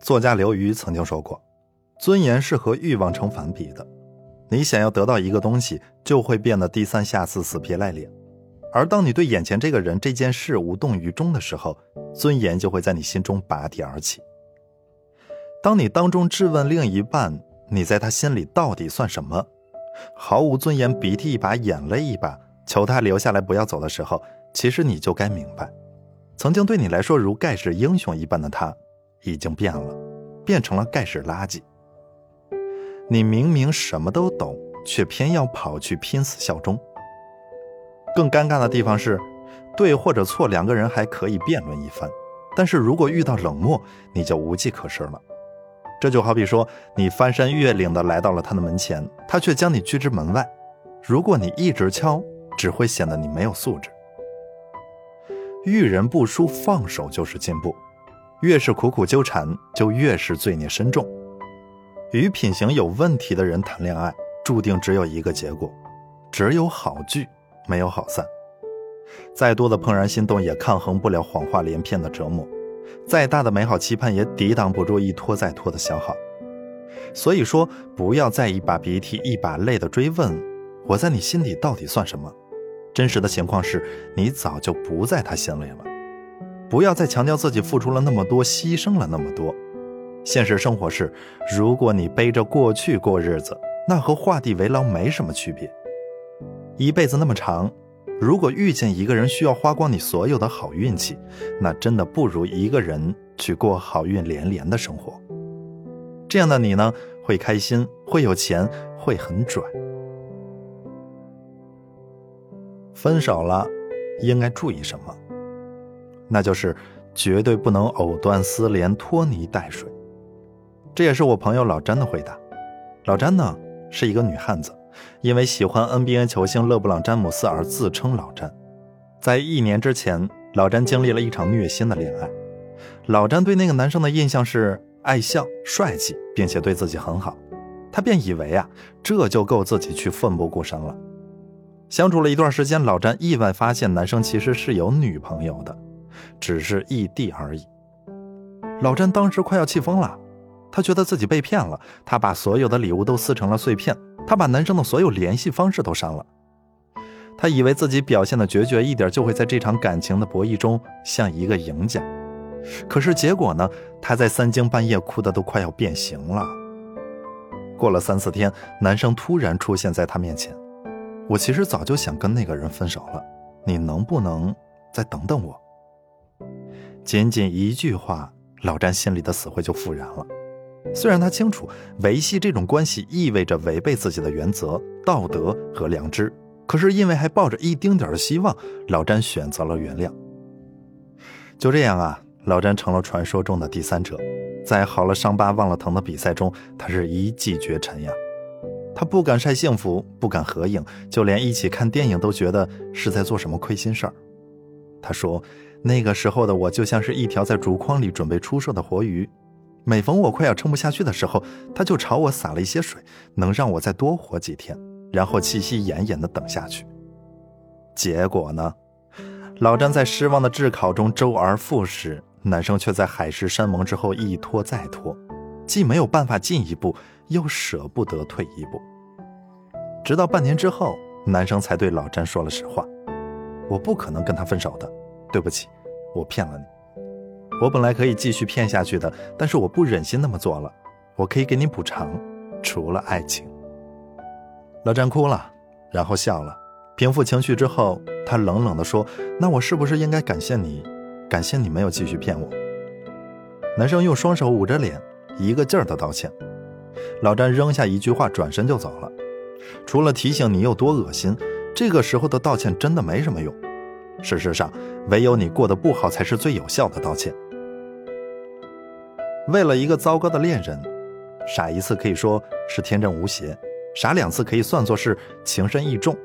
作家刘瑜曾经说过：“尊严是和欲望成反比的。你想要得到一个东西，就会变得低三下四、死皮赖脸；而当你对眼前这个人、这件事无动于衷的时候，尊严就会在你心中拔地而起。当你当众质问另一半，你在他心里到底算什么？毫无尊严，鼻涕一把眼泪一把，求他留下来不要走的时候，其实你就该明白，曾经对你来说如盖世英雄一般的他。”已经变了，变成了盖世垃圾。你明明什么都懂，却偏要跑去拼死效忠。更尴尬的地方是，对或者错，两个人还可以辩论一番，但是如果遇到冷漠，你就无计可施了。这就好比说，你翻山越岭的来到了他的门前，他却将你拒之门外。如果你一直敲，只会显得你没有素质。遇人不淑，放手就是进步。越是苦苦纠缠，就越是罪孽深重。与品行有问题的人谈恋爱，注定只有一个结果：只有好聚，没有好散。再多的怦然心动，也抗衡不了谎话连篇的折磨；再大的美好期盼，也抵挡不住一拖再拖的消耗。所以说，不要再一把鼻涕一把泪的追问我在你心里到底算什么。真实的情况是你早就不在他心里了。不要再强调自己付出了那么多，牺牲了那么多。现实生活是，如果你背着过去过日子，那和画地为牢没什么区别。一辈子那么长，如果遇见一个人需要花光你所有的好运气，那真的不如一个人去过好运连连的生活。这样的你呢，会开心，会有钱，会很拽。分手了，应该注意什么？那就是绝对不能藕断丝连、拖泥带水。这也是我朋友老詹的回答。老詹呢是一个女汉子，因为喜欢 NBA 球星勒布朗·詹姆斯而自称老詹。在一年之前，老詹经历了一场虐心的恋爱。老詹对那个男生的印象是爱笑、帅气，并且对自己很好，他便以为啊这就够自己去奋不顾身了。相处了一段时间，老詹意外发现男生其实是有女朋友的。只是异地而已。老詹当时快要气疯了，他觉得自己被骗了。他把所有的礼物都撕成了碎片，他把男生的所有联系方式都删了。他以为自己表现的决绝一点，就会在这场感情的博弈中像一个赢家。可是结果呢？他在三更半夜哭的都快要变形了。过了三四天，男生突然出现在他面前。我其实早就想跟那个人分手了，你能不能再等等我？仅仅一句话，老詹心里的死灰就复燃了。虽然他清楚维系这种关系意味着违背自己的原则、道德和良知，可是因为还抱着一丁点的希望，老詹选择了原谅。就这样啊，老詹成了传说中的第三者。在好了伤疤忘了疼的比赛中，他是一骑绝尘呀。他不敢晒幸福，不敢合影，就连一起看电影都觉得是在做什么亏心事儿。他说。那个时候的我就像是一条在竹筐里准备出售的活鱼，每逢我快要撑不下去的时候，他就朝我洒了一些水，能让我再多活几天，然后气息奄奄地等下去。结果呢，老詹在失望的炙烤中周而复始，男生却在海誓山盟之后一拖再拖，既没有办法进一步，又舍不得退一步。直到半年之后，男生才对老詹说了实话：“我不可能跟他分手的，对不起。”我骗了你，我本来可以继续骗下去的，但是我不忍心那么做了。我可以给你补偿，除了爱情。老詹哭了，然后笑了，平复情绪之后，他冷冷地说：“那我是不是应该感谢你？感谢你没有继续骗我？”男生用双手捂着脸，一个劲儿的道歉。老詹扔下一句话，转身就走了。除了提醒你有多恶心，这个时候的道歉真的没什么用。事实上，唯有你过得不好才是最有效的道歉。为了一个糟糕的恋人，傻一次可以说是天真无邪，傻两次可以算作是情深意重，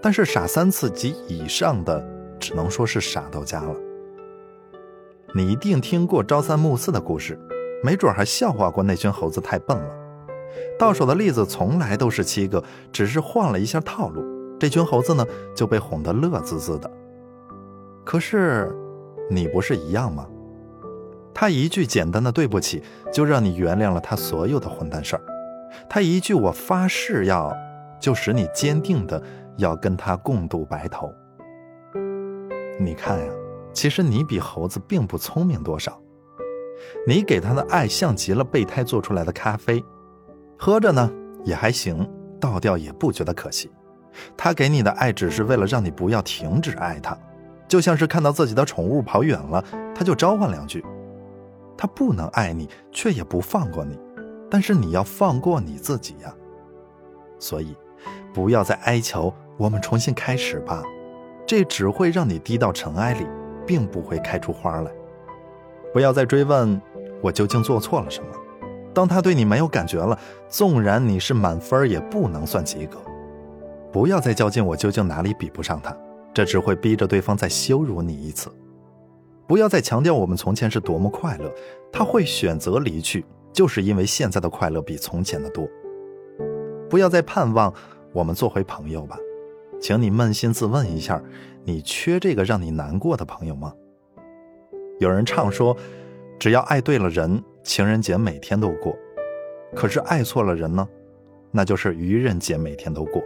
但是傻三次及以上的，只能说是傻到家了。你一定听过朝三暮四的故事，没准还笑话过那群猴子太笨了。到手的例子从来都是七个，只是换了一下套路，这群猴子呢就被哄得乐滋滋的。可是，你不是一样吗？他一句简单的对不起，就让你原谅了他所有的混蛋事儿；他一句我发誓要，就使你坚定的要跟他共度白头。你看呀，其实你比猴子并不聪明多少。你给他的爱像极了备胎做出来的咖啡，喝着呢也还行，倒掉也不觉得可惜。他给你的爱只是为了让你不要停止爱他，就像是看到自己的宠物跑远了，他就召唤两句。他不能爱你，却也不放过你，但是你要放过你自己呀。所以，不要再哀求我们重新开始吧，这只会让你低到尘埃里，并不会开出花来。不要再追问我究竟做错了什么。当他对你没有感觉了，纵然你是满分，也不能算及格。不要再较劲，我究竟哪里比不上他？这只会逼着对方再羞辱你一次。不要再强调我们从前是多么快乐，他会选择离去，就是因为现在的快乐比从前的多。不要再盼望我们做回朋友吧，请你扪心自问一下，你缺这个让你难过的朋友吗？有人唱说，只要爱对了人，情人节每天都过；可是爱错了人呢，那就是愚人节每天都过。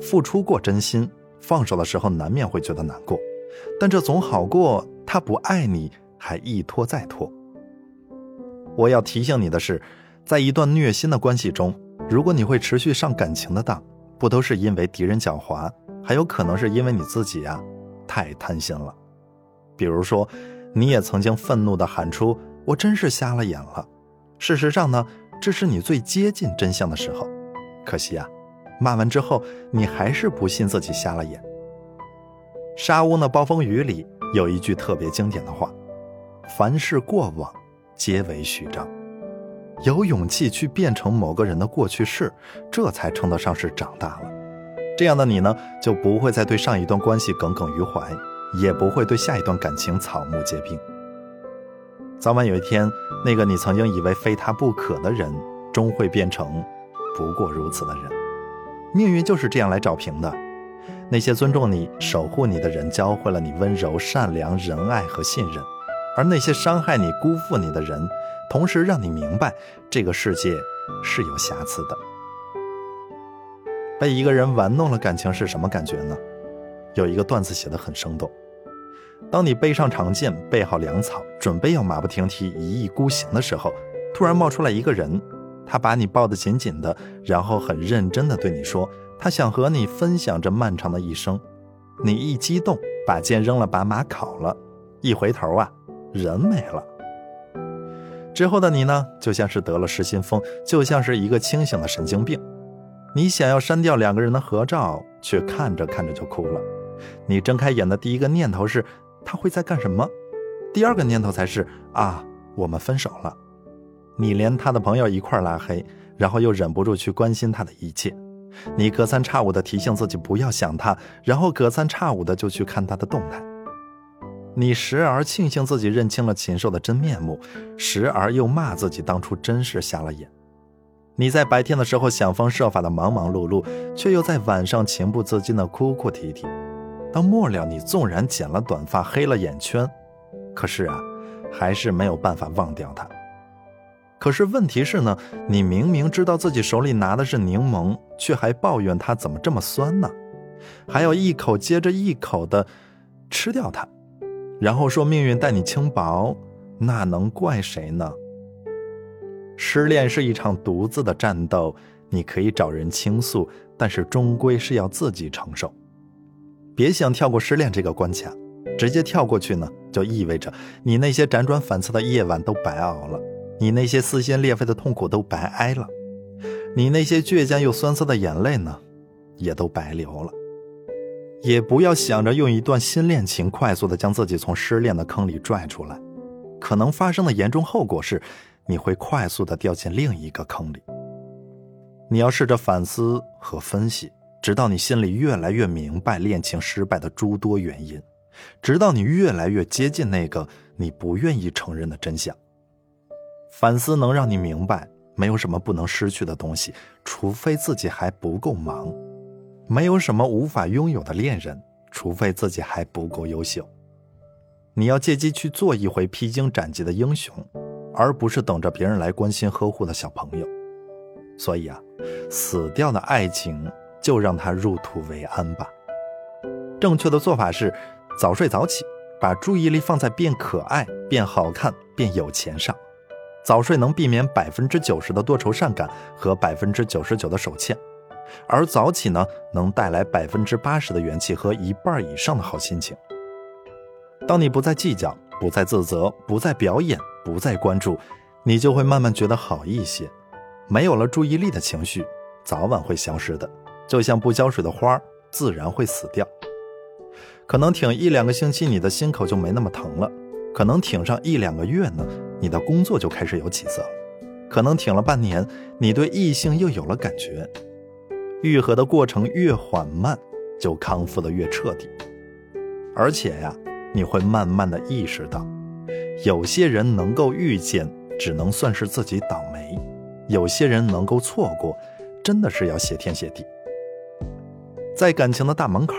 付出过真心，放手的时候难免会觉得难过，但这总好过他不爱你还一拖再拖。我要提醒你的是，在一段虐心的关系中，如果你会持续上感情的当，不都是因为敌人狡猾，还有可能是因为你自己呀太贪心了。比如说，你也曾经愤怒地喊出“我真是瞎了眼了”，事实上呢，这是你最接近真相的时候。可惜啊。骂完之后，你还是不信自己瞎了眼。沙屋那暴风雨里有一句特别经典的话：“凡事过往，皆为虚张。”有勇气去变成某个人的过去式，这才称得上是长大了。这样的你呢，就不会再对上一段关系耿耿于怀，也不会对下一段感情草木皆兵。早晚有一天，那个你曾经以为非他不可的人，终会变成不过如此的人。命运就是这样来找平的。那些尊重你、守护你的人，教会了你温柔、善良、仁爱和信任；而那些伤害你、辜负你的人，同时让你明白这个世界是有瑕疵的。被一个人玩弄了感情是什么感觉呢？有一个段子写得很生动：当你背上长剑、备好粮草，准备要马不停蹄一意孤行的时候，突然冒出来一个人。他把你抱得紧紧的，然后很认真地对你说：“他想和你分享这漫长的一生。”你一激动，把剑扔了，把马烤了。一回头啊，人没了。之后的你呢，就像是得了失心疯，就像是一个清醒的神经病。你想要删掉两个人的合照，却看着看着就哭了。你睁开眼的第一个念头是他会在干什么，第二个念头才是啊，我们分手了。你连他的朋友一块拉黑，然后又忍不住去关心他的一切。你隔三差五的提醒自己不要想他，然后隔三差五的就去看他的动态。你时而庆幸自己认清了禽兽的真面目，时而又骂自己当初真是瞎了眼。你在白天的时候想方设法的忙忙碌碌，却又在晚上情不自禁的哭哭啼啼。到末了，你纵然剪了短发，黑了眼圈，可是啊，还是没有办法忘掉他。可是问题是呢，你明明知道自己手里拿的是柠檬，却还抱怨它怎么这么酸呢？还要一口接着一口的吃掉它，然后说命运待你轻薄，那能怪谁呢？失恋是一场独自的战斗，你可以找人倾诉，但是终归是要自己承受。别想跳过失恋这个关卡，直接跳过去呢，就意味着你那些辗转反侧的夜晚都白熬了。你那些撕心裂肺的痛苦都白挨了，你那些倔强又酸涩的眼泪呢，也都白流了。也不要想着用一段新恋情快速的将自己从失恋的坑里拽出来，可能发生的严重后果是，你会快速的掉进另一个坑里。你要试着反思和分析，直到你心里越来越明白恋情失败的诸多原因，直到你越来越接近那个你不愿意承认的真相。反思能让你明白，没有什么不能失去的东西，除非自己还不够忙；没有什么无法拥有的恋人，除非自己还不够优秀。你要借机去做一回披荆斩棘的英雄，而不是等着别人来关心呵护的小朋友。所以啊，死掉的爱情就让它入土为安吧。正确的做法是早睡早起，把注意力放在变可爱、变好看、变有钱上。早睡能避免百分之九十的多愁善感和百分之九十九的手欠，而早起呢，能带来百分之八十的元气和一半以上的好心情。当你不再计较，不再自责，不再表演，不再关注，你就会慢慢觉得好一些。没有了注意力的情绪，早晚会消失的，就像不浇水的花，自然会死掉。可能挺一两个星期，你的心口就没那么疼了；可能挺上一两个月呢，你的工作就开始有起色了；可能挺了半年，你对异性又有了感觉。愈合的过程越缓慢，就康复的越彻底。而且呀。你会慢慢的意识到，有些人能够遇见，只能算是自己倒霉；有些人能够错过，真的是要谢天谢地。在感情的大门口，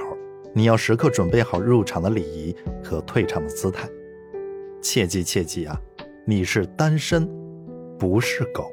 你要时刻准备好入场的礼仪和退场的姿态。切记切记啊，你是单身，不是狗。